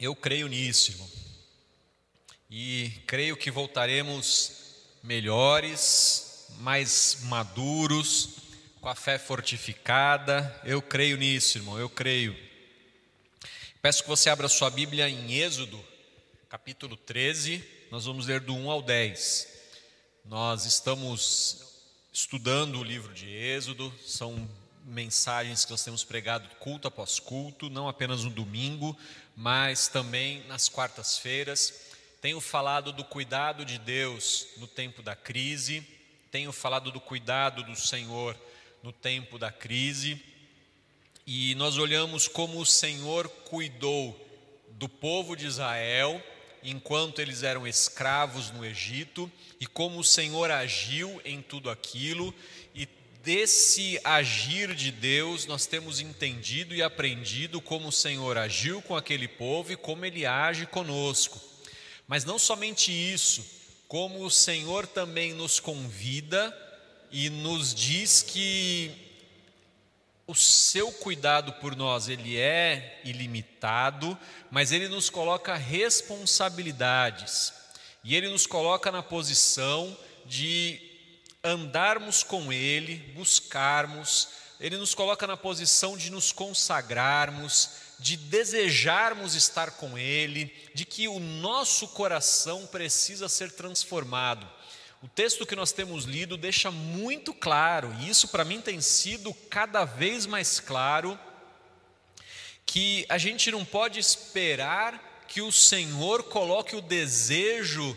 Eu creio nisso, irmão. E creio que voltaremos melhores, mais maduros, com a fé fortificada. Eu creio nisso, irmão, eu creio. Peço que você abra sua Bíblia em Êxodo, capítulo 13, nós vamos ler do 1 ao 10. Nós estamos estudando o livro de Êxodo, são mensagens que nós temos pregado culto após culto, não apenas no domingo, mas também nas quartas-feiras. Tenho falado do cuidado de Deus no tempo da crise, tenho falado do cuidado do Senhor no tempo da crise, e nós olhamos como o Senhor cuidou do povo de Israel enquanto eles eram escravos no Egito e como o Senhor agiu em tudo aquilo desse agir de Deus, nós temos entendido e aprendido como o Senhor agiu com aquele povo e como ele age conosco. Mas não somente isso, como o Senhor também nos convida e nos diz que o seu cuidado por nós, ele é ilimitado, mas ele nos coloca responsabilidades. E ele nos coloca na posição de andarmos com Ele, buscarmos, Ele nos coloca na posição de nos consagrarmos, de desejarmos estar com Ele, de que o nosso coração precisa ser transformado. O texto que nós temos lido deixa muito claro, e isso para mim tem sido cada vez mais claro, que a gente não pode esperar que o Senhor coloque o desejo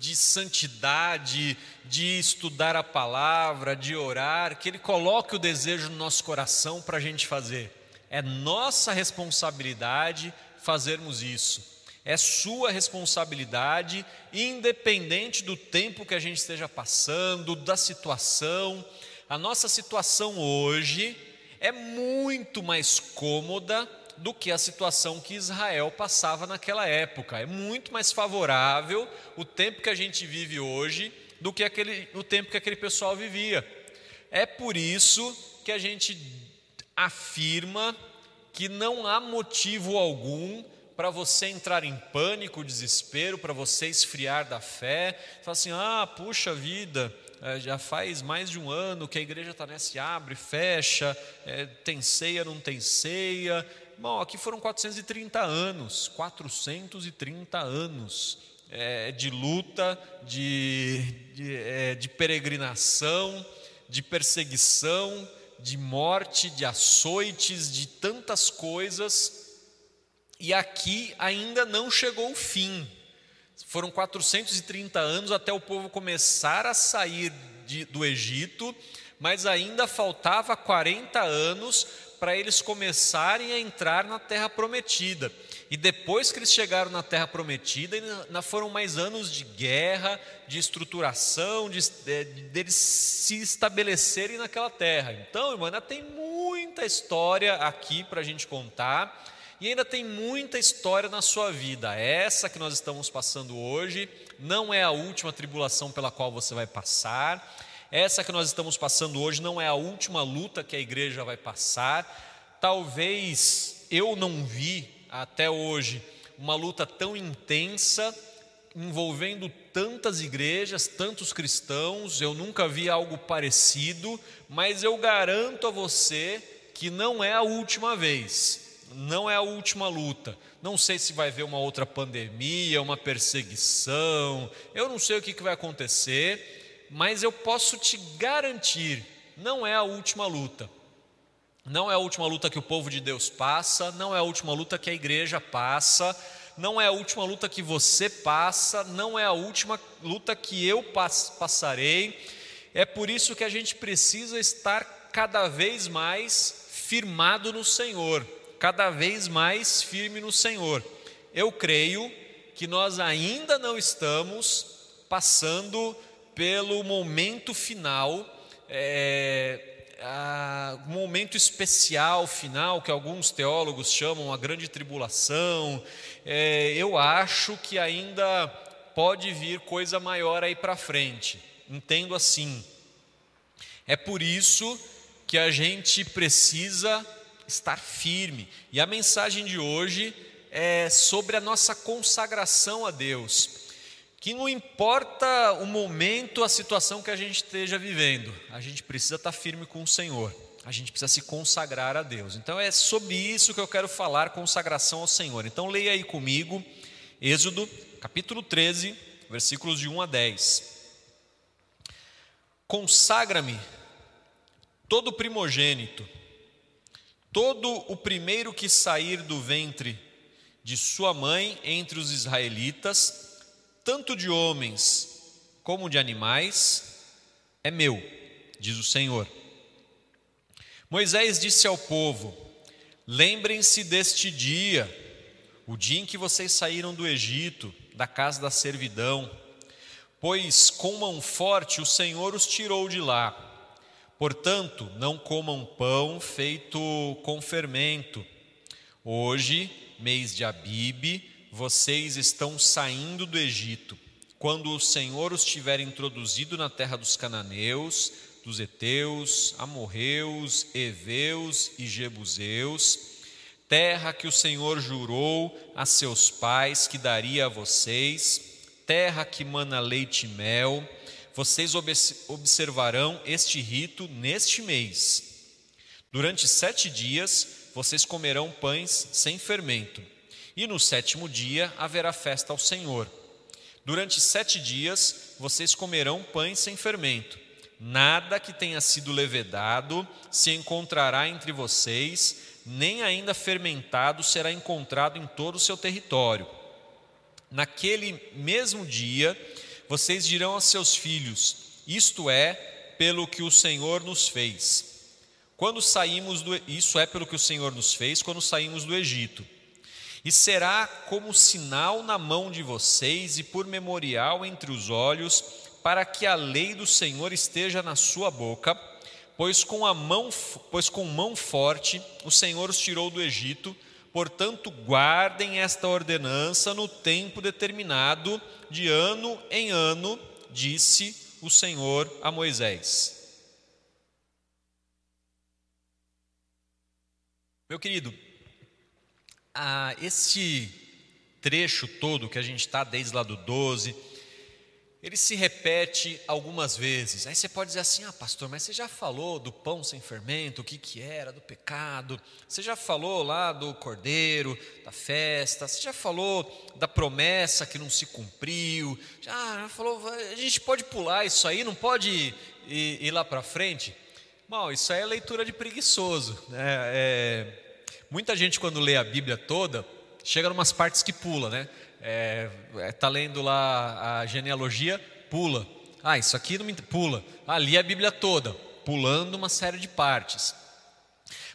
de santidade, de estudar a palavra, de orar, que Ele coloque o desejo no nosso coração para a gente fazer. É nossa responsabilidade fazermos isso. É sua responsabilidade, independente do tempo que a gente esteja passando, da situação. A nossa situação hoje é muito mais cômoda do que a situação que Israel passava naquela época. É muito mais favorável o tempo que a gente vive hoje do que aquele, o tempo que aquele pessoal vivia. É por isso que a gente afirma que não há motivo algum para você entrar em pânico, desespero, para você esfriar da fé, falar assim: ah, puxa vida, é, já faz mais de um ano que a igreja está nessa, abre, fecha, é, tem ceia, não tem ceia, Bom, aqui foram 430 anos, 430 anos é, de luta, de, de, é, de peregrinação, de perseguição, de morte, de açoites, de tantas coisas, e aqui ainda não chegou o fim. Foram 430 anos até o povo começar a sair de, do Egito, mas ainda faltava 40 anos para eles começarem a entrar na terra prometida. E depois que eles chegaram na terra prometida, ainda foram mais anos de guerra, de estruturação, de, de, de eles se estabelecerem naquela terra. Então, irmã, ainda tem muita história aqui para a gente contar. E ainda tem muita história na sua vida. Essa que nós estamos passando hoje não é a última tribulação pela qual você vai passar essa que nós estamos passando hoje não é a última luta que a igreja vai passar. Talvez eu não vi até hoje uma luta tão intensa envolvendo tantas igrejas, tantos cristãos, eu nunca vi algo parecido, mas eu garanto a você que não é a última vez, não é a última luta. Não sei se vai haver uma outra pandemia, uma perseguição, eu não sei o que, vai acontecer, mas eu posso te garantir, não é a última luta. Não é a última luta que o povo de Deus passa, não é a última luta que a igreja passa, não é a última luta que você passa, não é a última luta que eu passarei. É por isso que a gente precisa estar cada vez mais firmado no Senhor, cada vez mais firme no Senhor. Eu creio que nós ainda não estamos passando pelo momento final, é, a, momento especial final, que alguns teólogos chamam a grande tribulação. É, eu acho que ainda pode vir coisa maior aí para frente. Entendo assim. É por isso que a gente precisa estar firme. E a mensagem de hoje é sobre a nossa consagração a Deus. Que não importa o momento, a situação que a gente esteja vivendo, a gente precisa estar firme com o Senhor, a gente precisa se consagrar a Deus. Então é sobre isso que eu quero falar, consagração ao Senhor. Então leia aí comigo, Êxodo, capítulo 13, versículos de 1 a 10. Consagra-me todo primogênito, todo o primeiro que sair do ventre de sua mãe entre os israelitas, tanto de homens como de animais, é meu, diz o Senhor. Moisés disse ao povo: Lembrem-se deste dia, o dia em que vocês saíram do Egito, da casa da servidão, pois com mão forte o Senhor os tirou de lá Portanto, não comam pão feito com fermento. Hoje, mês de Abibe, vocês estão saindo do Egito. Quando o Senhor os tiver introduzido na terra dos cananeus, dos heteus, amorreus, heveus e jebuseus, terra que o Senhor jurou a seus pais que daria a vocês, terra que mana leite e mel, vocês observarão este rito neste mês. Durante sete dias vocês comerão pães sem fermento, e no sétimo dia haverá festa ao Senhor. Durante sete dias vocês comerão pães sem fermento. Nada que tenha sido levedado se encontrará entre vocês, nem ainda fermentado será encontrado em todo o seu território. Naquele mesmo dia, vocês dirão a seus filhos: Isto é pelo que o Senhor nos fez. Quando saímos do isso é pelo que o Senhor nos fez quando saímos do Egito. E será como sinal na mão de vocês e por memorial entre os olhos, para que a lei do Senhor esteja na sua boca, pois com a mão, pois com mão forte o Senhor os tirou do Egito Portanto, guardem esta ordenança no tempo determinado, de ano em ano, disse o Senhor a Moisés. Meu querido, ah, esse trecho todo que a gente está desde lá do 12, ele se repete algumas vezes. Aí você pode dizer assim: ah, pastor, mas você já falou do pão sem fermento, o que, que era, do pecado, você já falou lá do cordeiro, da festa, você já falou da promessa que não se cumpriu, já, falou, a gente pode pular isso aí, não pode ir, ir lá para frente? Bom, isso aí é leitura de preguiçoso. Né? É, muita gente, quando lê a Bíblia toda, chega em umas partes que pula, né? está é, é tá lendo lá a genealogia, pula. Ah, isso aqui não me pula. Ali a Bíblia toda, pulando uma série de partes.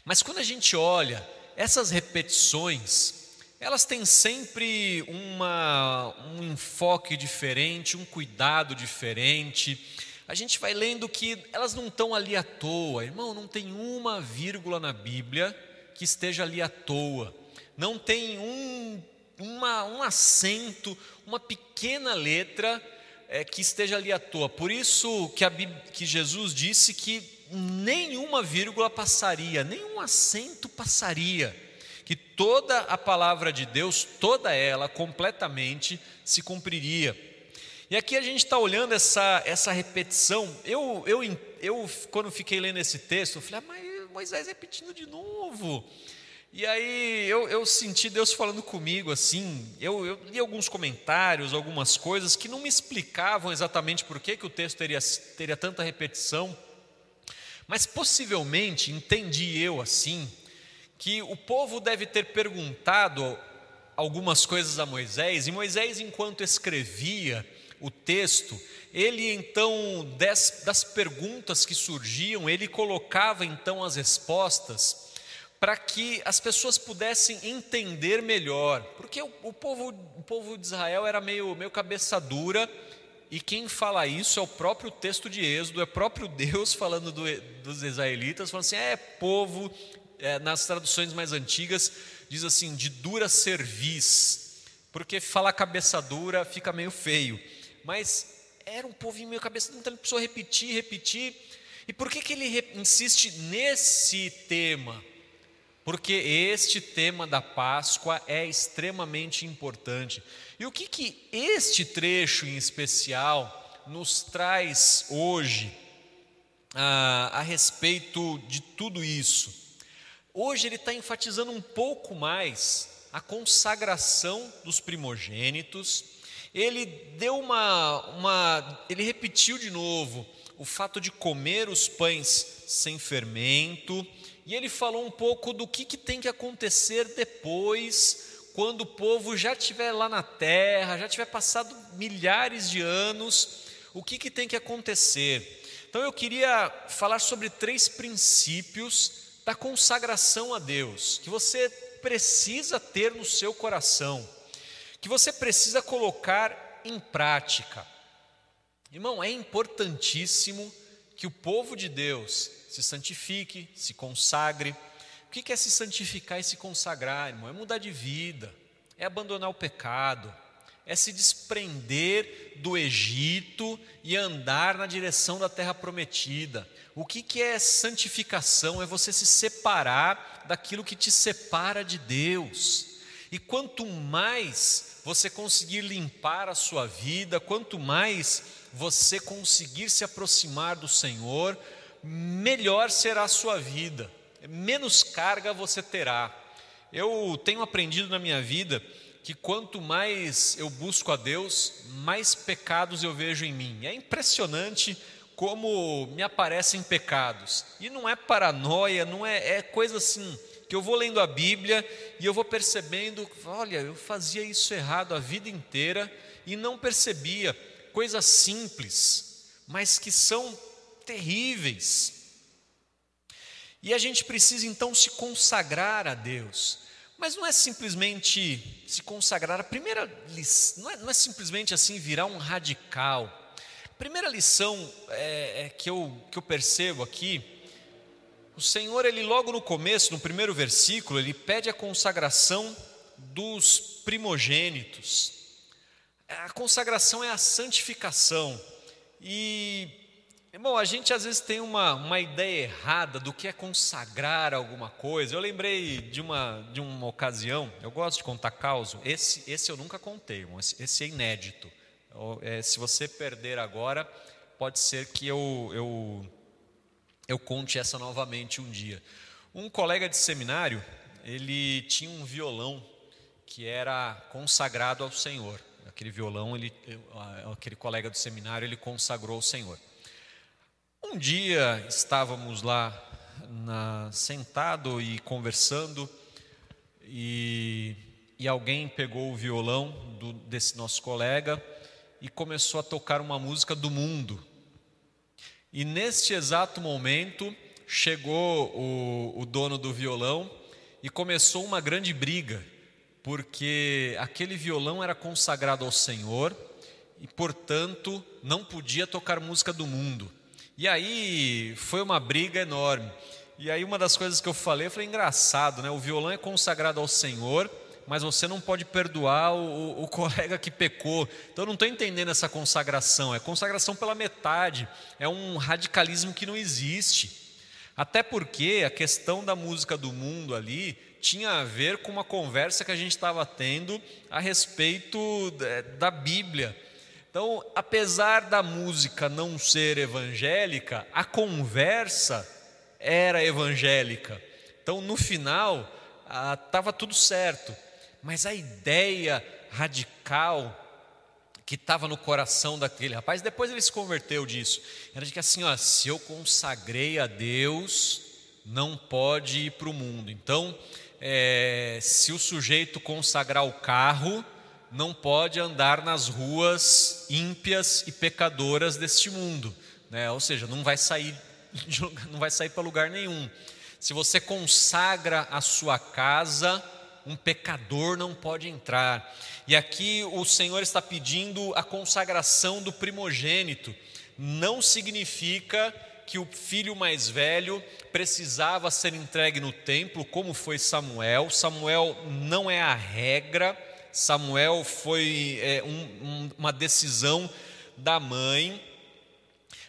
Mas quando a gente olha essas repetições, elas têm sempre uma, um enfoque diferente, um cuidado diferente. A gente vai lendo que elas não estão ali à toa, irmão, não tem uma vírgula na Bíblia que esteja ali à toa. Não tem um uma, um acento, uma pequena letra é, que esteja ali à toa. Por isso que, a, que Jesus disse que nenhuma vírgula passaria, nenhum acento passaria, que toda a palavra de Deus, toda ela, completamente se cumpriria. E aqui a gente está olhando essa, essa repetição. Eu, eu, eu, quando fiquei lendo esse texto, eu falei, ah, mas Moisés repetindo de novo. E aí eu, eu senti Deus falando comigo assim. Eu, eu, li alguns comentários, algumas coisas que não me explicavam exatamente por que, que o texto teria, teria tanta repetição. Mas possivelmente entendi eu assim, que o povo deve ter perguntado algumas coisas a Moisés, e Moisés, enquanto escrevia o texto, ele então, das, das perguntas que surgiam, ele colocava então as respostas para que as pessoas pudessem entender melhor, porque o, o, povo, o povo de Israel era meio, meio cabeça dura, e quem fala isso é o próprio texto de Êxodo, é o próprio Deus falando do, dos israelitas, falando assim: é povo, é, nas traduções mais antigas, diz assim, de dura cerviz, porque falar cabeça dura fica meio feio, mas era um povo meio cabeça, então ele precisou repetir, repetir, e por que, que ele insiste nesse tema? porque este tema da Páscoa é extremamente importante. E o que, que este trecho em especial nos traz hoje ah, a respeito de tudo isso? Hoje ele está enfatizando um pouco mais a consagração dos primogênitos. Ele deu uma, uma, ele repetiu de novo o fato de comer os pães sem fermento, e ele falou um pouco do que, que tem que acontecer depois, quando o povo já estiver lá na terra, já tiver passado milhares de anos, o que, que tem que acontecer. Então eu queria falar sobre três princípios da consagração a Deus, que você precisa ter no seu coração, que você precisa colocar em prática. Irmão, é importantíssimo que o povo de Deus se santifique, se consagre. O que é se santificar e se consagrar, irmão? É mudar de vida, é abandonar o pecado, é se desprender do Egito e andar na direção da terra prometida. O que, que é santificação? É você se separar daquilo que te separa de Deus. E quanto mais você conseguir limpar a sua vida, quanto mais você conseguir se aproximar do Senhor, melhor será a sua vida, menos carga você terá. Eu tenho aprendido na minha vida que quanto mais eu busco a Deus, mais pecados eu vejo em mim. É impressionante como me aparecem pecados. E não é paranoia, não é, é coisa assim que eu vou lendo a Bíblia e eu vou percebendo, olha, eu fazia isso errado a vida inteira e não percebia coisas simples, mas que são terríveis. E a gente precisa então se consagrar a Deus. Mas não é simplesmente se consagrar, a primeira lição, não é, não é simplesmente assim virar um radical. A primeira lição é, é que, eu, que eu percebo aqui, o Senhor, ele logo no começo, no primeiro versículo, ele pede a consagração dos primogênitos. A consagração é a santificação. E, irmão, a gente às vezes tem uma, uma ideia errada do que é consagrar alguma coisa. Eu lembrei de uma, de uma ocasião, eu gosto de contar causa, esse, esse eu nunca contei, esse, esse é inédito. É, se você perder agora, pode ser que eu, eu, eu conte essa novamente um dia. Um colega de seminário, ele tinha um violão que era consagrado ao Senhor aquele violão, ele, aquele colega do seminário, ele consagrou ao Senhor. Um dia estávamos lá na, sentado e conversando e, e alguém pegou o violão do, desse nosso colega e começou a tocar uma música do mundo. E neste exato momento chegou o, o dono do violão e começou uma grande briga porque aquele violão era consagrado ao Senhor e, portanto, não podia tocar música do mundo. E aí foi uma briga enorme. E aí uma das coisas que eu falei, eu falei, engraçado, né? O violão é consagrado ao Senhor, mas você não pode perdoar o, o colega que pecou. Então eu não estou entendendo essa consagração. É consagração pela metade. É um radicalismo que não existe. Até porque a questão da música do mundo ali tinha a ver com uma conversa que a gente estava tendo a respeito da Bíblia. Então, apesar da música não ser evangélica, a conversa era evangélica. Então, no final, estava tudo certo. Mas a ideia radical que estava no coração daquele rapaz, depois ele se converteu disso, era de que assim, ó, se eu consagrei a Deus, não pode ir para o mundo. Então, é, se o sujeito consagrar o carro, não pode andar nas ruas ímpias e pecadoras deste mundo, né? ou seja, não vai sair, não vai sair para lugar nenhum. Se você consagra a sua casa, um pecador não pode entrar. E aqui o Senhor está pedindo a consagração do primogênito. Não significa que o filho mais velho precisava ser entregue no templo, como foi Samuel. Samuel não é a regra, Samuel foi é, um, uma decisão da mãe.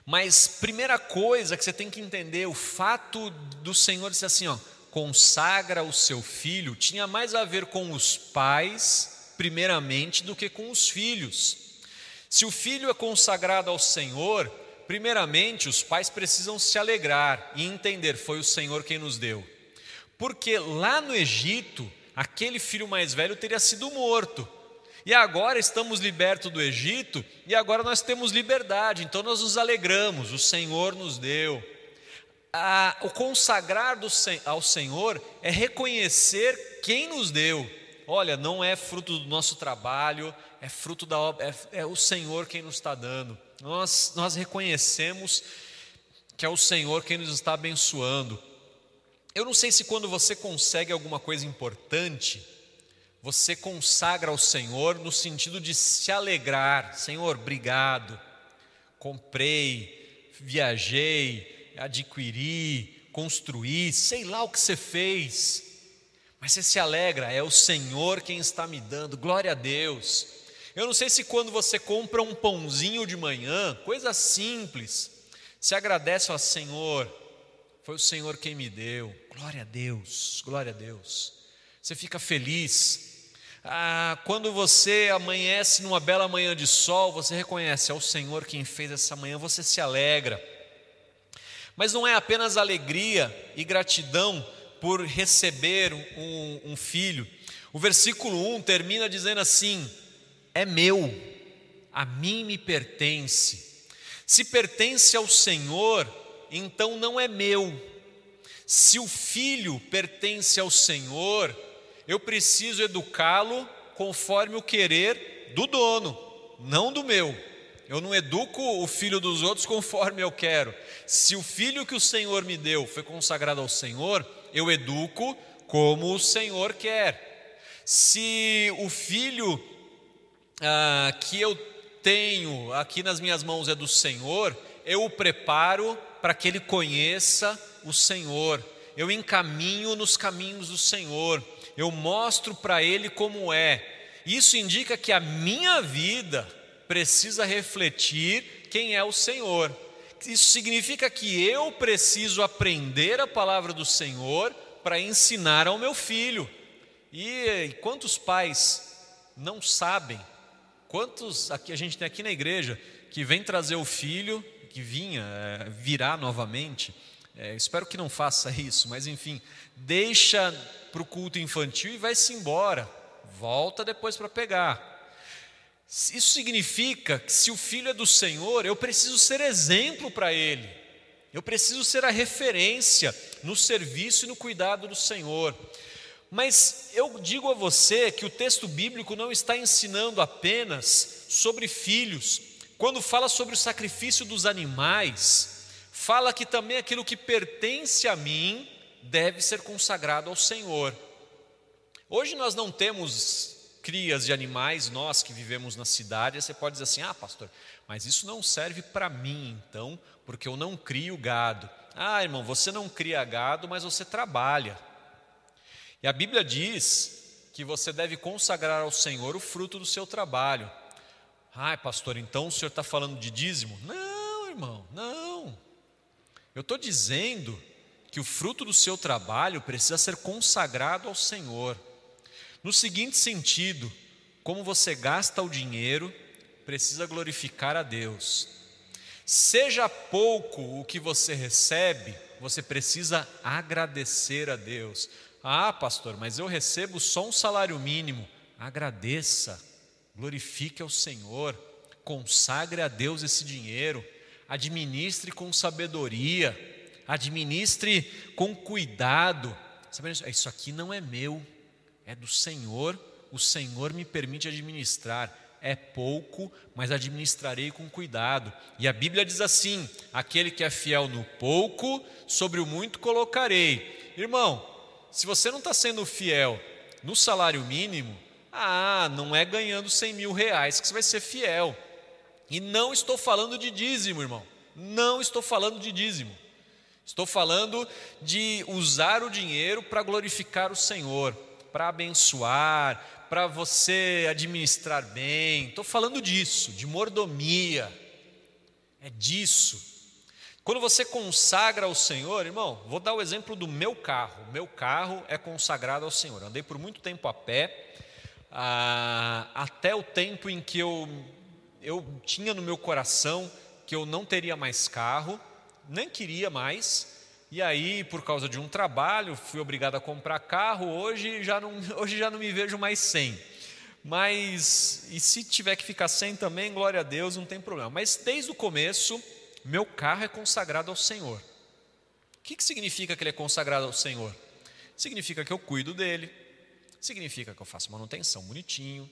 Mas primeira coisa que você tem que entender, o fato do Senhor dizer assim, ó, consagra o seu filho tinha mais a ver com os pais, primeiramente, do que com os filhos. Se o filho é consagrado ao Senhor, primeiramente os pais precisam se alegrar e entender: foi o Senhor quem nos deu. Porque lá no Egito, aquele filho mais velho teria sido morto. E agora estamos libertos do Egito e agora nós temos liberdade, então nós nos alegramos, o Senhor nos deu. Ah, o consagrar do, ao Senhor é reconhecer quem nos deu. Olha, não é fruto do nosso trabalho, é fruto da obra, é, é o Senhor quem nos está dando. Nós, nós reconhecemos que é o Senhor quem nos está abençoando. Eu não sei se quando você consegue alguma coisa importante, você consagra ao Senhor no sentido de se alegrar. Senhor, obrigado. Comprei, viajei, adquiri, construí, sei lá o que você fez. Mas você se alegra, é o Senhor quem está me dando. Glória a Deus. Eu não sei se quando você compra um pãozinho de manhã, coisa simples, se agradece ao Senhor, foi o Senhor quem me deu. Glória a Deus, glória a Deus. Você fica feliz. Ah, quando você amanhece numa bela manhã de sol, você reconhece, é o Senhor quem fez essa manhã, você se alegra. Mas não é apenas alegria e gratidão por receber um, um filho. O versículo 1 termina dizendo assim: é meu, a mim me pertence. Se pertence ao Senhor, então não é meu. Se o filho pertence ao Senhor, eu preciso educá-lo conforme o querer do dono, não do meu. Eu não educo o filho dos outros conforme eu quero. Se o filho que o Senhor me deu foi consagrado ao Senhor, eu educo como o Senhor quer. Se o filho ah, que eu tenho aqui nas minhas mãos é do Senhor, eu o preparo para que ele conheça o Senhor, eu encaminho nos caminhos do Senhor, eu mostro para ele como é. Isso indica que a minha vida precisa refletir quem é o Senhor. Isso significa que eu preciso aprender a palavra do Senhor para ensinar ao meu filho. E quantos pais não sabem Quantos aqui a gente tem aqui na igreja que vem trazer o filho, que vinha, é, virá novamente? É, espero que não faça isso, mas enfim, deixa para o culto infantil e vai-se embora, volta depois para pegar. Isso significa que se o filho é do Senhor, eu preciso ser exemplo para ele, eu preciso ser a referência no serviço e no cuidado do Senhor. Mas eu digo a você que o texto bíblico não está ensinando apenas sobre filhos. Quando fala sobre o sacrifício dos animais, fala que também aquilo que pertence a mim deve ser consagrado ao Senhor. Hoje nós não temos crias de animais, nós que vivemos na cidade, você pode dizer assim: ah, pastor, mas isso não serve para mim, então, porque eu não crio gado. Ah, irmão, você não cria gado, mas você trabalha. E a Bíblia diz que você deve consagrar ao Senhor o fruto do seu trabalho. Ai, pastor, então o senhor está falando de dízimo? Não, irmão, não. Eu estou dizendo que o fruto do seu trabalho precisa ser consagrado ao Senhor. No seguinte sentido, como você gasta o dinheiro, precisa glorificar a Deus. Seja pouco o que você recebe, você precisa agradecer a Deus. Ah, pastor, mas eu recebo só um salário mínimo. Agradeça, glorifique ao Senhor, consagre a Deus esse dinheiro, administre com sabedoria, administre com cuidado. Isso aqui não é meu, é do Senhor, o Senhor me permite administrar. É pouco, mas administrarei com cuidado. E a Bíblia diz assim: aquele que é fiel no pouco, sobre o muito colocarei. Irmão, se você não está sendo fiel no salário mínimo, ah, não é ganhando 100 mil reais que você vai ser fiel. E não estou falando de dízimo, irmão. Não estou falando de dízimo. Estou falando de usar o dinheiro para glorificar o Senhor, para abençoar, para você administrar bem. Estou falando disso, de mordomia. É disso. Quando você consagra ao Senhor, irmão, vou dar o exemplo do meu carro. Meu carro é consagrado ao Senhor. Andei por muito tempo a pé, até o tempo em que eu, eu tinha no meu coração que eu não teria mais carro, nem queria mais. E aí, por causa de um trabalho, fui obrigado a comprar carro. Hoje já não, hoje já não me vejo mais sem. Mas, e se tiver que ficar sem também, glória a Deus, não tem problema. Mas desde o começo, meu carro é consagrado ao Senhor. O que, que significa que ele é consagrado ao Senhor? Significa que eu cuido dele, significa que eu faço manutenção bonitinho,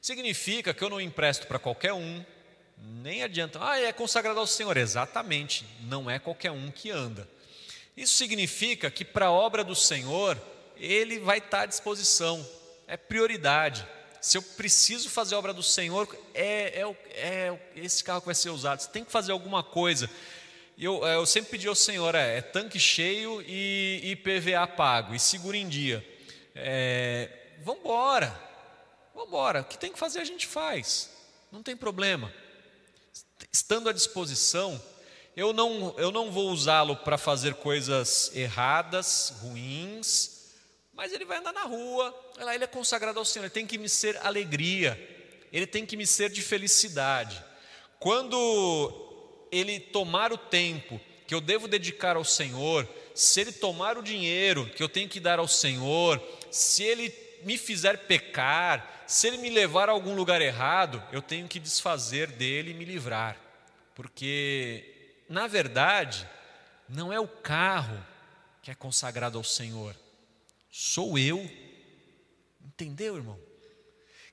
significa que eu não empresto para qualquer um, nem adianta, ah, é consagrado ao Senhor. Exatamente, não é qualquer um que anda. Isso significa que para a obra do Senhor, ele vai estar à disposição, é prioridade. Se eu preciso fazer a obra do Senhor, é, é, é esse carro que vai ser usado. Você tem que fazer alguma coisa. Eu, é, eu sempre pedi ao Senhor: é, é tanque cheio e, e PVA pago, e seguro em dia. É, vamos embora. O que tem que fazer a gente faz, não tem problema. Estando à disposição, eu não, eu não vou usá-lo para fazer coisas erradas, ruins, mas ele vai andar na rua, ele é consagrado ao Senhor, ele tem que me ser alegria, ele tem que me ser de felicidade. Quando ele tomar o tempo que eu devo dedicar ao Senhor, se ele tomar o dinheiro que eu tenho que dar ao Senhor, se ele me fizer pecar, se ele me levar a algum lugar errado, eu tenho que desfazer dele e me livrar, porque, na verdade, não é o carro que é consagrado ao Senhor, sou eu. Entendeu, irmão?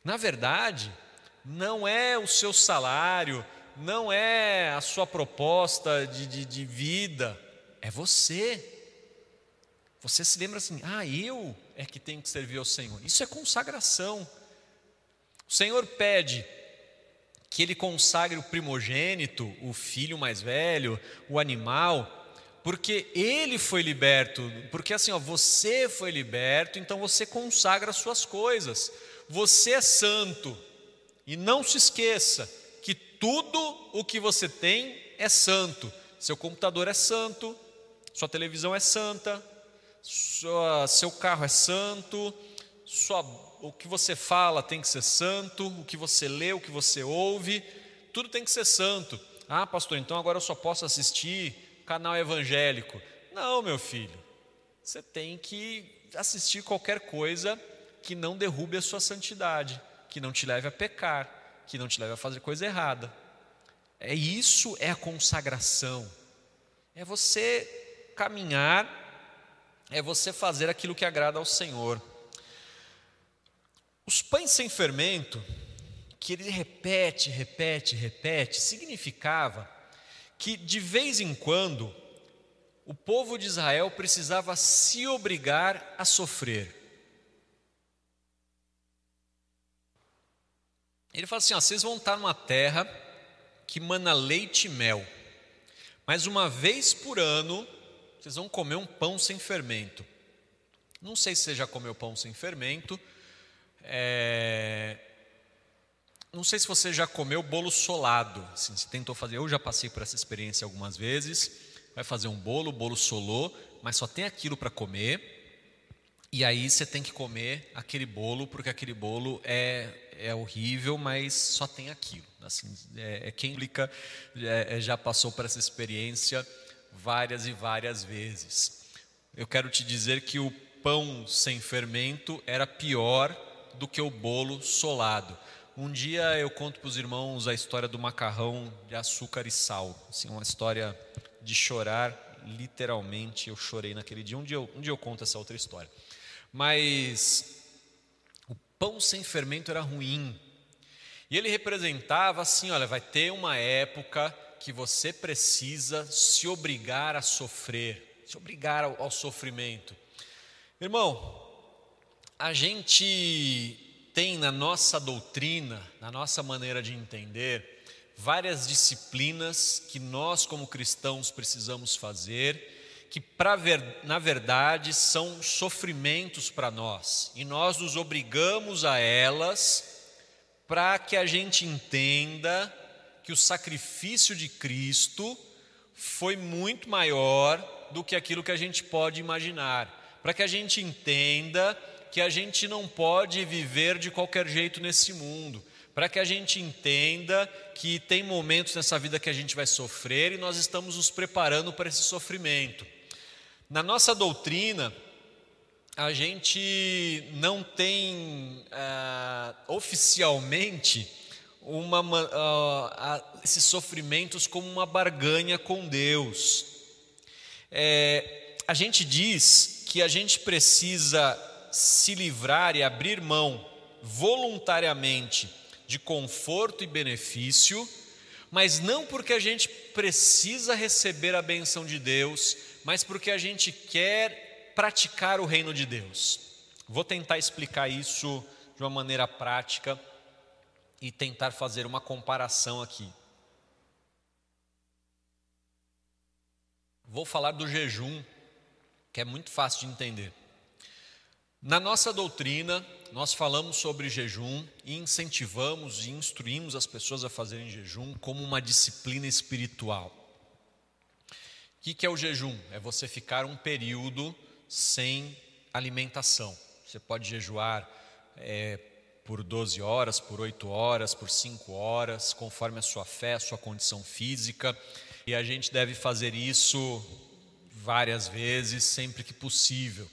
Na verdade, não é o seu salário, não é a sua proposta de, de, de vida, é você. Você se lembra assim, ah, eu é que tenho que servir ao Senhor. Isso é consagração. O Senhor pede que ele consagre o primogênito, o filho mais velho, o animal, porque ele foi liberto, porque assim, ó, você foi liberto, então você consagra as suas coisas. Você é santo. E não se esqueça que tudo o que você tem é santo. Seu computador é santo, sua televisão é santa, sua, seu carro é santo, sua, o que você fala tem que ser santo, o que você lê, o que você ouve, tudo tem que ser santo. Ah, pastor, então agora eu só posso assistir canal evangélico. Não, meu filho. Você tem que assistir qualquer coisa que não derrube a sua santidade, que não te leve a pecar, que não te leve a fazer coisa errada. É isso é a consagração. É você caminhar, é você fazer aquilo que agrada ao Senhor. Os pães sem fermento, que ele repete, repete, repete, significava que de vez em quando o povo de Israel precisava se obrigar a sofrer. Ele fala assim: ó, vocês vão estar numa terra que mana leite e mel, mas uma vez por ano vocês vão comer um pão sem fermento. Não sei se você já comeu pão sem fermento. É, não sei se você já comeu bolo solado. Assim, se tentou fazer, eu já passei por essa experiência algumas vezes. Vai fazer um bolo, o bolo solou, mas só tem aquilo para comer. E aí você tem que comer aquele bolo, porque aquele bolo é, é horrível, mas só tem aquilo. Assim, é, é quem implica é, é, já passou por essa experiência várias e várias vezes. Eu quero te dizer que o pão sem fermento era pior do que o bolo solado. Um dia eu conto para os irmãos a história do macarrão de açúcar e sal. Assim, uma história de chorar, literalmente. Eu chorei naquele dia. Um dia eu, um dia eu conto essa outra história. Mas o pão sem fermento era ruim. E ele representava assim: olha, vai ter uma época que você precisa se obrigar a sofrer, se obrigar ao, ao sofrimento. Irmão, a gente tem na nossa doutrina, na nossa maneira de entender, várias disciplinas que nós, como cristãos, precisamos fazer, que, pra na verdade, são sofrimentos para nós, e nós nos obrigamos a elas para que a gente entenda que o sacrifício de Cristo foi muito maior do que aquilo que a gente pode imaginar, para que a gente entenda que a gente não pode viver de qualquer jeito nesse mundo, para que a gente entenda que tem momentos nessa vida que a gente vai sofrer e nós estamos nos preparando para esse sofrimento. Na nossa doutrina, a gente não tem uh, oficialmente uma, esses sofrimentos como uma barganha com Deus. É, a gente diz que a gente precisa se livrar e abrir mão voluntariamente de conforto e benefício, mas não porque a gente precisa receber a benção de Deus, mas porque a gente quer praticar o reino de Deus. Vou tentar explicar isso de uma maneira prática e tentar fazer uma comparação aqui. Vou falar do jejum, que é muito fácil de entender. Na nossa doutrina, nós falamos sobre jejum e incentivamos e instruímos as pessoas a fazerem jejum como uma disciplina espiritual. O que é o jejum? É você ficar um período sem alimentação. Você pode jejuar é, por 12 horas, por 8 horas, por 5 horas, conforme a sua fé, a sua condição física. E a gente deve fazer isso várias vezes, sempre que possível.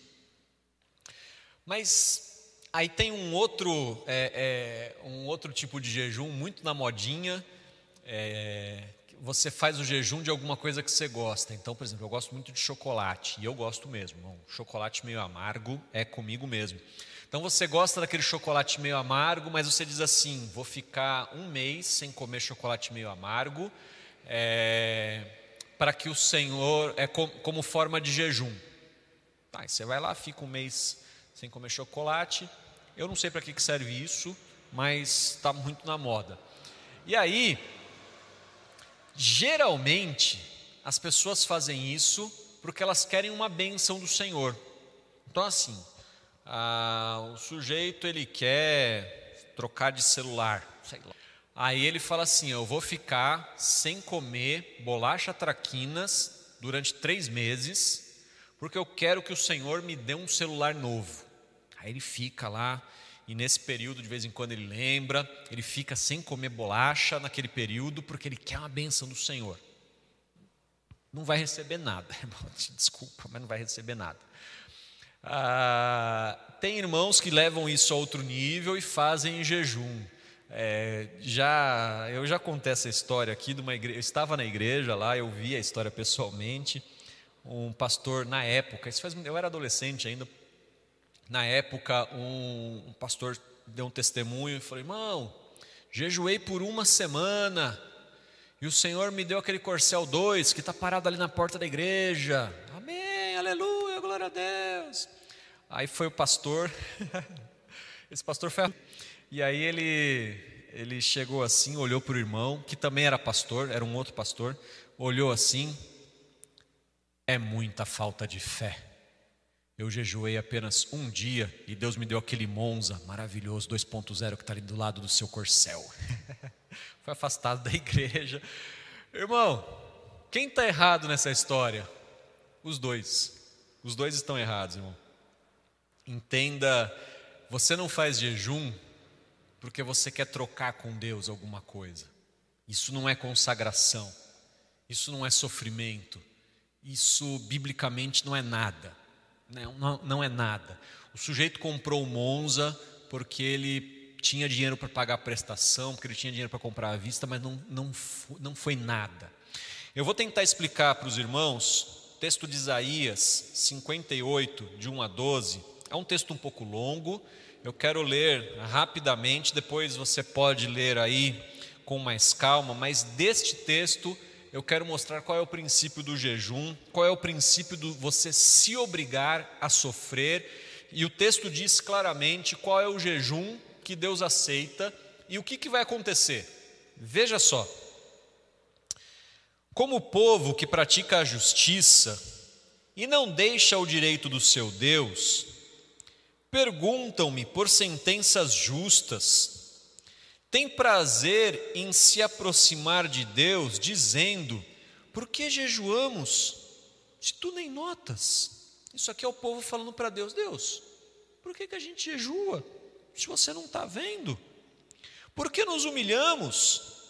Mas aí tem um outro, é, é, um outro tipo de jejum muito na modinha. É, você faz o jejum de alguma coisa que você gosta. Então, por exemplo, eu gosto muito de chocolate e eu gosto mesmo. Chocolate meio amargo é comigo mesmo. Então você gosta daquele chocolate meio amargo, mas você diz assim: vou ficar um mês sem comer chocolate meio amargo, é, para que o Senhor é como forma de jejum. Tá, você vai lá, fica um mês sem comer chocolate. Eu não sei para que serve isso, mas está muito na moda. E aí, geralmente, as pessoas fazem isso porque elas querem uma benção do Senhor. Então, assim, o sujeito ele quer trocar de celular, Aí ele fala assim: Eu vou ficar sem comer bolacha traquinas durante três meses, porque eu quero que o Senhor me dê um celular novo. Aí ele fica lá, e nesse período, de vez em quando, ele lembra, ele fica sem comer bolacha naquele período, porque ele quer uma benção do Senhor. Não vai receber nada, desculpa, mas não vai receber nada. Ah, tem irmãos que levam isso a outro nível e fazem em jejum. É, já eu já contei essa história aqui de uma igreja. Eu estava na igreja lá, eu vi a história pessoalmente. Um pastor na época, isso faz, eu era adolescente ainda, na época, um, um pastor deu um testemunho e falou: irmão, jejuei por uma semana e o Senhor me deu aquele Corcel 2 que está parado ali na porta da igreja. Amém, aleluia, glória a Deus. Aí foi o pastor, esse pastor foi. E aí ele, ele chegou assim, olhou para o irmão, que também era pastor, era um outro pastor, olhou assim: é muita falta de fé. Eu jejuei apenas um dia e Deus me deu aquele Monza maravilhoso 2.0 que está ali do lado do seu corcel. Foi afastado da igreja. Irmão, quem está errado nessa história? Os dois. Os dois estão errados, irmão. Entenda, você não faz jejum porque você quer trocar com Deus alguma coisa. Isso não é consagração. Isso não é sofrimento. Isso biblicamente não é nada. Não, não, é nada. O sujeito comprou o Monza porque ele tinha dinheiro para pagar a prestação, porque ele tinha dinheiro para comprar à vista, mas não, não, não foi nada. Eu vou tentar explicar para os irmãos, texto de Isaías 58, de 1 a 12, é um texto um pouco longo, eu quero ler rapidamente, depois você pode ler aí com mais calma, mas deste texto eu quero mostrar qual é o princípio do jejum, qual é o princípio do você se obrigar a sofrer, e o texto diz claramente qual é o jejum que Deus aceita e o que, que vai acontecer. Veja só. Como o povo que pratica a justiça e não deixa o direito do seu Deus, perguntam-me por sentenças justas, tem prazer em se aproximar de Deus, dizendo: Por que jejuamos se tu nem notas? Isso aqui é o povo falando para Deus: Deus, por que, que a gente jejua se você não está vendo? Por que nos humilhamos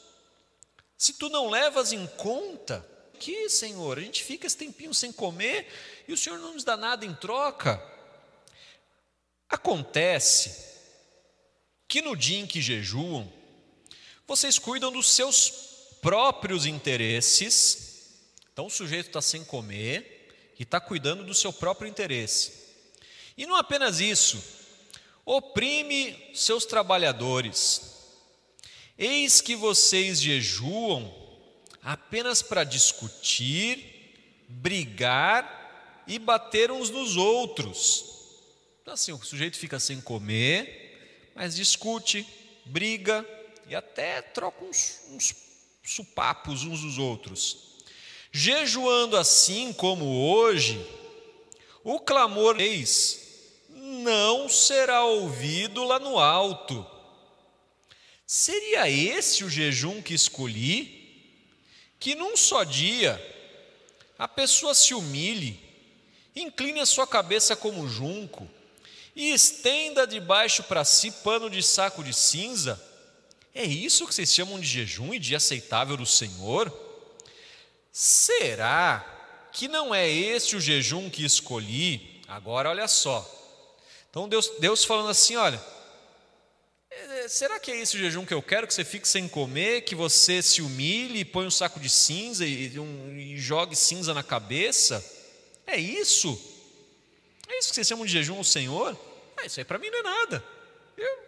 se tu não levas em conta? Que, Senhor, a gente fica esse tempinho sem comer e o Senhor não nos dá nada em troca. Acontece que no dia em que jejuam, vocês cuidam dos seus próprios interesses. Então o sujeito está sem comer e está cuidando do seu próprio interesse. E não apenas isso, oprime seus trabalhadores. Eis que vocês jejuam apenas para discutir, brigar e bater uns nos outros. Então, assim, o sujeito fica sem comer, mas discute, briga, e até trocam uns, uns supapos uns dos outros. Jejuando assim como hoje, o clamor eis não será ouvido lá no alto. Seria esse o jejum que escolhi? Que num só dia a pessoa se humilhe, incline a sua cabeça como junco e estenda debaixo para si pano de saco de cinza? É isso que vocês chamam de jejum e de aceitável do Senhor? Será que não é este o jejum que escolhi? Agora olha só. Então Deus, Deus falando assim: olha, é, será que é esse o jejum que eu quero? Que você fique sem comer, que você se humilhe, põe um saco de cinza e, um, e jogue cinza na cabeça? É isso? É isso que vocês chamam de jejum ao Senhor? Ah, isso aí para mim não é nada. Eu,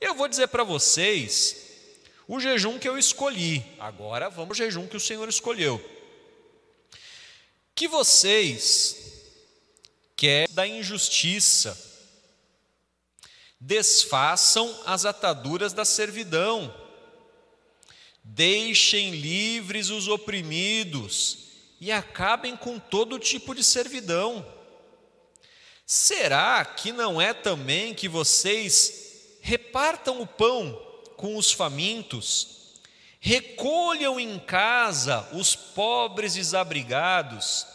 eu vou dizer para vocês o jejum que eu escolhi. Agora vamos ao jejum que o Senhor escolheu. Que vocês querem da injustiça, desfaçam as ataduras da servidão, deixem livres os oprimidos e acabem com todo tipo de servidão. Será que não é também que vocês repartam o pão com os famintos, recolham em casa os pobres desabrigados,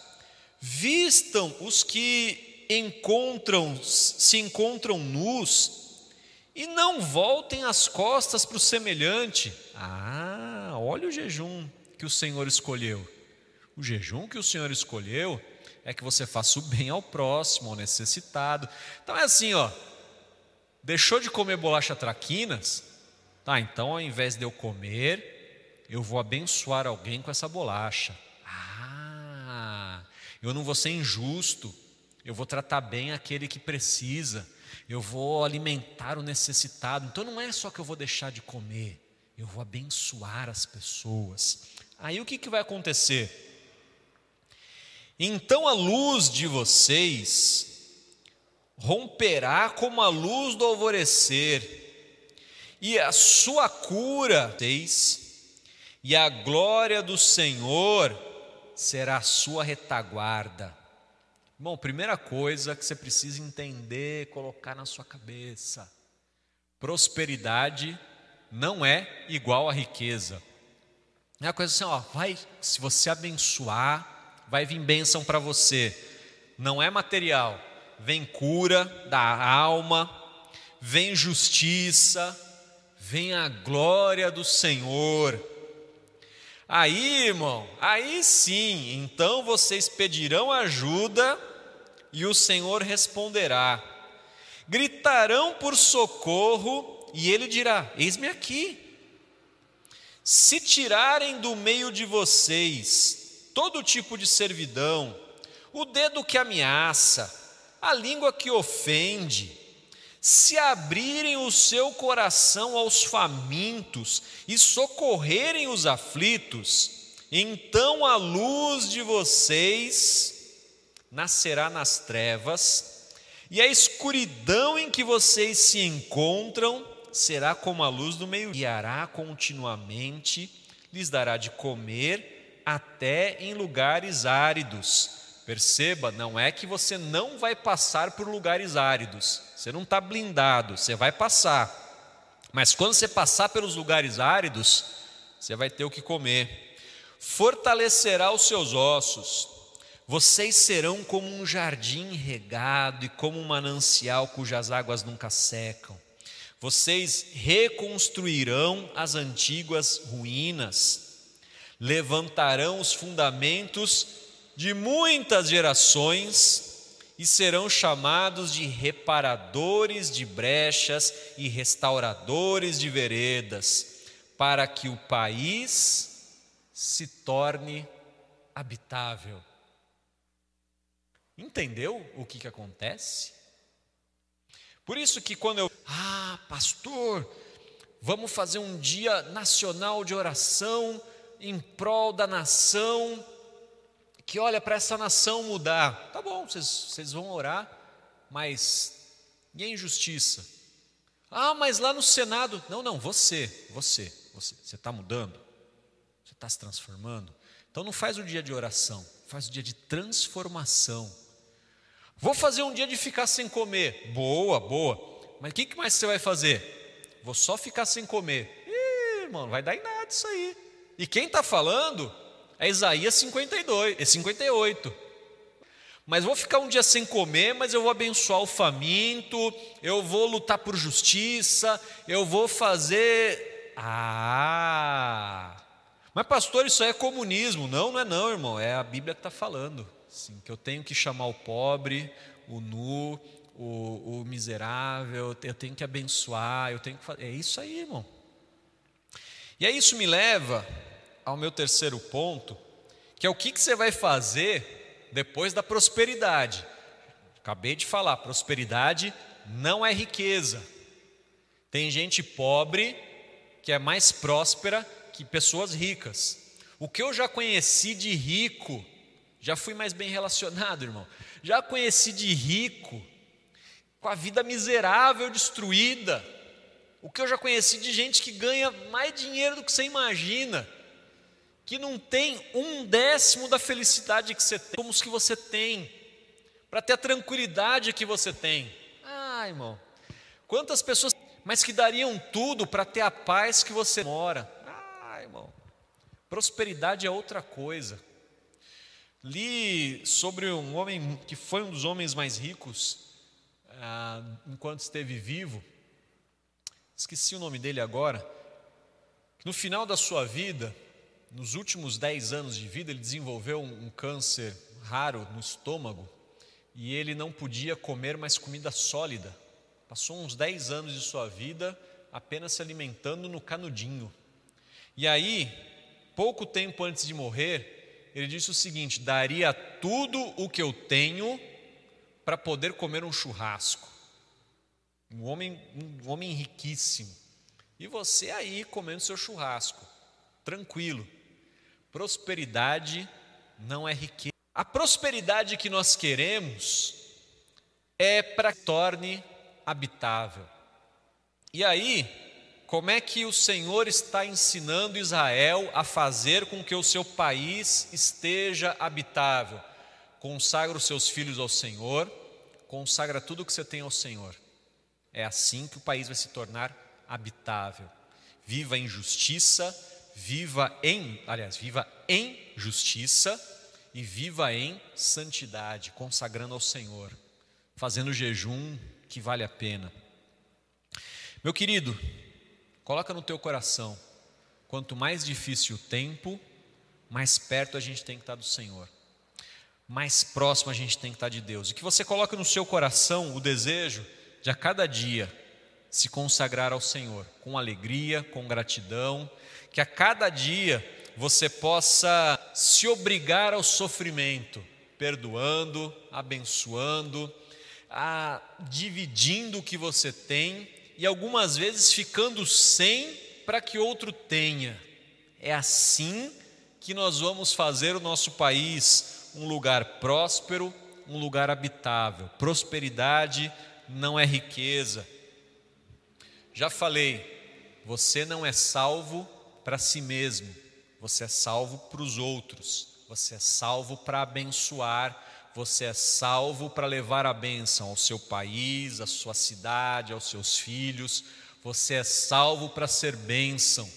vistam os que encontram se encontram nus e não voltem as costas para o semelhante. Ah, olha o jejum que o Senhor escolheu. O jejum que o Senhor escolheu é que você faça o bem ao próximo, ao necessitado. Então é assim, ó, Deixou de comer bolacha traquinas? Tá, então ao invés de eu comer, eu vou abençoar alguém com essa bolacha. Ah, eu não vou ser injusto, eu vou tratar bem aquele que precisa, eu vou alimentar o necessitado. Então não é só que eu vou deixar de comer, eu vou abençoar as pessoas. Aí o que, que vai acontecer? Então a luz de vocês romperá como a luz do alvorecer, e a sua cura, e a glória do Senhor será a sua retaguarda. Bom, primeira coisa que você precisa entender, colocar na sua cabeça: prosperidade não é igual a riqueza. É uma coisa assim, ó, vai, se você abençoar, vai vir bênção para você. Não é material, vem cura da alma, vem justiça, vem a glória do Senhor. Aí, irmão, aí sim, então vocês pedirão ajuda e o Senhor responderá. Gritarão por socorro e ele dirá: Eis-me aqui. Se tirarem do meio de vocês todo tipo de servidão, o dedo que ameaça, a língua que ofende, se abrirem o seu coração aos famintos e socorrerem os aflitos, então a luz de vocês nascerá nas trevas, e a escuridão em que vocês se encontram será como a luz do meio-dia, guiará continuamente, lhes dará de comer até em lugares áridos Perceba, não é que você não vai passar por lugares áridos, você não está blindado, você vai passar. Mas quando você passar pelos lugares áridos, você vai ter o que comer. fortalecerá os seus ossos. Vocês serão como um jardim regado e como um manancial cujas águas nunca secam. Vocês reconstruirão as antigas ruínas, levantarão os fundamentos de muitas gerações e serão chamados de reparadores de brechas e restauradores de veredas, para que o país se torne habitável. Entendeu o que, que acontece? Por isso que quando eu, ah, pastor, vamos fazer um dia nacional de oração em prol da nação, que olha para essa nação mudar. Tá bom, vocês, vão orar, mas e a injustiça? Ah, mas lá no Senado, não, não, você, você, você, você está mudando, você está se transformando. Então não faz o dia de oração, faz o dia de transformação. Vou fazer um dia de ficar sem comer. Boa, boa. Mas o que, que mais você vai fazer? Vou só ficar sem comer. Ih, irmão, não vai dar em nada isso aí. E quem está falando é Isaías 52, é 58. Mas vou ficar um dia sem comer, mas eu vou abençoar o faminto, eu vou lutar por justiça, eu vou fazer. Ah! Mas, pastor, isso é comunismo. Não, não é não, irmão. É a Bíblia que está falando. Que eu tenho que chamar o pobre, o nu, o, o miserável, eu tenho que abençoar, eu tenho que fazer. É isso aí, irmão. E aí isso me leva ao meu terceiro ponto, que é o que, que você vai fazer depois da prosperidade. Acabei de falar, prosperidade não é riqueza. Tem gente pobre que é mais próspera que pessoas ricas. O que eu já conheci de rico já fui mais bem relacionado, irmão. Já conheci de rico, com a vida miserável, destruída. O que eu já conheci de gente que ganha mais dinheiro do que você imagina, que não tem um décimo da felicidade que você tem, como os que você tem, para ter a tranquilidade que você tem. Ah, irmão, quantas pessoas, mas que dariam tudo para ter a paz que você mora. Ah, irmão, prosperidade é outra coisa. Li sobre um homem que foi um dos homens mais ricos ah, enquanto esteve vivo, esqueci o nome dele agora. No final da sua vida, nos últimos 10 anos de vida, ele desenvolveu um, um câncer raro no estômago e ele não podia comer mais comida sólida. Passou uns 10 anos de sua vida apenas se alimentando no canudinho. E aí, pouco tempo antes de morrer, ele disse o seguinte: daria tudo o que eu tenho para poder comer um churrasco. Um homem, um homem riquíssimo. E você aí comendo seu churrasco, tranquilo. Prosperidade não é riqueza. A prosperidade que nós queremos é para que torne habitável. E aí, como é que o Senhor está ensinando Israel a fazer com que o seu país esteja habitável? Consagra os seus filhos ao Senhor, consagra tudo o que você tem ao Senhor. É assim que o país vai se tornar habitável. Viva em justiça, viva em, aliás, viva em justiça e viva em santidade, consagrando ao Senhor, fazendo jejum que vale a pena. Meu querido, Coloca no teu coração, quanto mais difícil o tempo, mais perto a gente tem que estar do Senhor. Mais próximo a gente tem que estar de Deus. E que você coloque no seu coração o desejo de a cada dia se consagrar ao Senhor, com alegria, com gratidão, que a cada dia você possa se obrigar ao sofrimento, perdoando, abençoando, a, dividindo o que você tem e algumas vezes ficando sem para que outro tenha. É assim que nós vamos fazer o nosso país um lugar próspero, um lugar habitável. Prosperidade não é riqueza. Já falei, você não é salvo para si mesmo, você é salvo para os outros, você é salvo para abençoar você é salvo para levar a bênção ao seu país, à sua cidade, aos seus filhos. Você é salvo para ser bênção.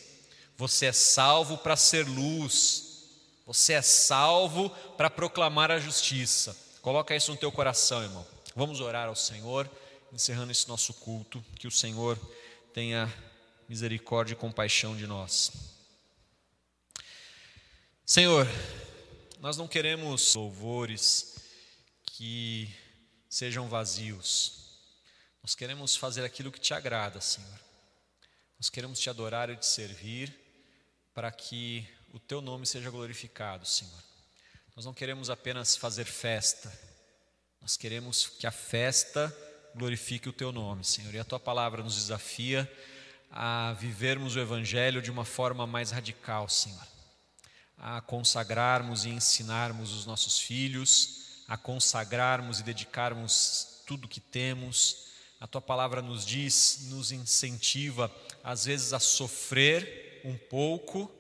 Você é salvo para ser luz. Você é salvo para proclamar a justiça. Coloca isso no teu coração, irmão. Vamos orar ao Senhor, encerrando esse nosso culto, que o Senhor tenha misericórdia e compaixão de nós. Senhor, nós não queremos louvores que sejam vazios. Nós queremos fazer aquilo que te agrada, Senhor. Nós queremos te adorar e te servir para que o teu nome seja glorificado, Senhor. Nós não queremos apenas fazer festa, nós queremos que a festa glorifique o teu nome, Senhor. E a tua palavra nos desafia a vivermos o evangelho de uma forma mais radical, Senhor. A consagrarmos e ensinarmos os nossos filhos, a consagrarmos e dedicarmos tudo que temos. A tua palavra nos diz, nos incentiva às vezes a sofrer um pouco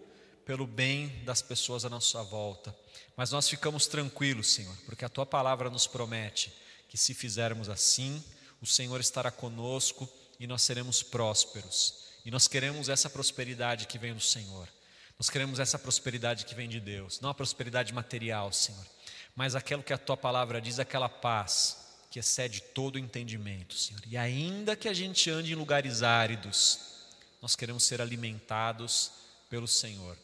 pelo bem das pessoas à nossa volta. Mas nós ficamos tranquilos, Senhor, porque a tua palavra nos promete que se fizermos assim, o Senhor estará conosco e nós seremos prósperos. E nós queremos essa prosperidade que vem do Senhor. Nós queremos essa prosperidade que vem de Deus, não a prosperidade material, Senhor, mas aquilo que a tua palavra diz, aquela paz que excede todo entendimento, Senhor. E ainda que a gente ande em lugares áridos, nós queremos ser alimentados pelo Senhor.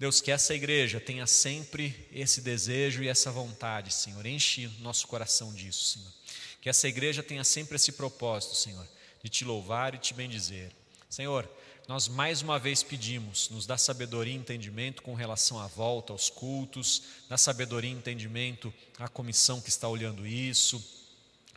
Deus, que essa igreja tenha sempre esse desejo e essa vontade, Senhor. Enche nosso coração disso, Senhor. Que essa igreja tenha sempre esse propósito, Senhor, de te louvar e te bendizer. Senhor, nós mais uma vez pedimos, nos dá sabedoria e entendimento com relação à volta aos cultos, dá sabedoria e entendimento à comissão que está olhando isso,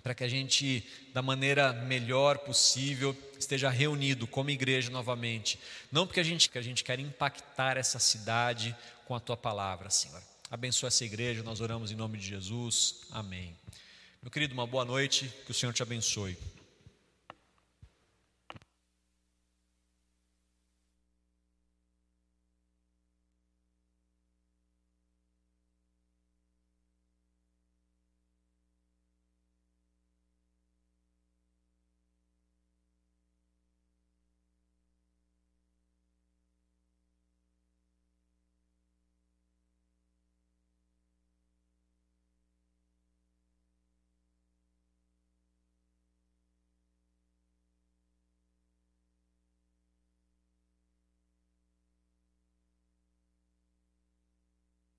para que a gente, da maneira melhor possível, esteja reunido como igreja novamente. Não porque a gente, que a gente quer impactar essa cidade com a tua palavra, Senhor. Abençoa essa igreja, nós oramos em nome de Jesus. Amém. Meu querido, uma boa noite, que o Senhor te abençoe.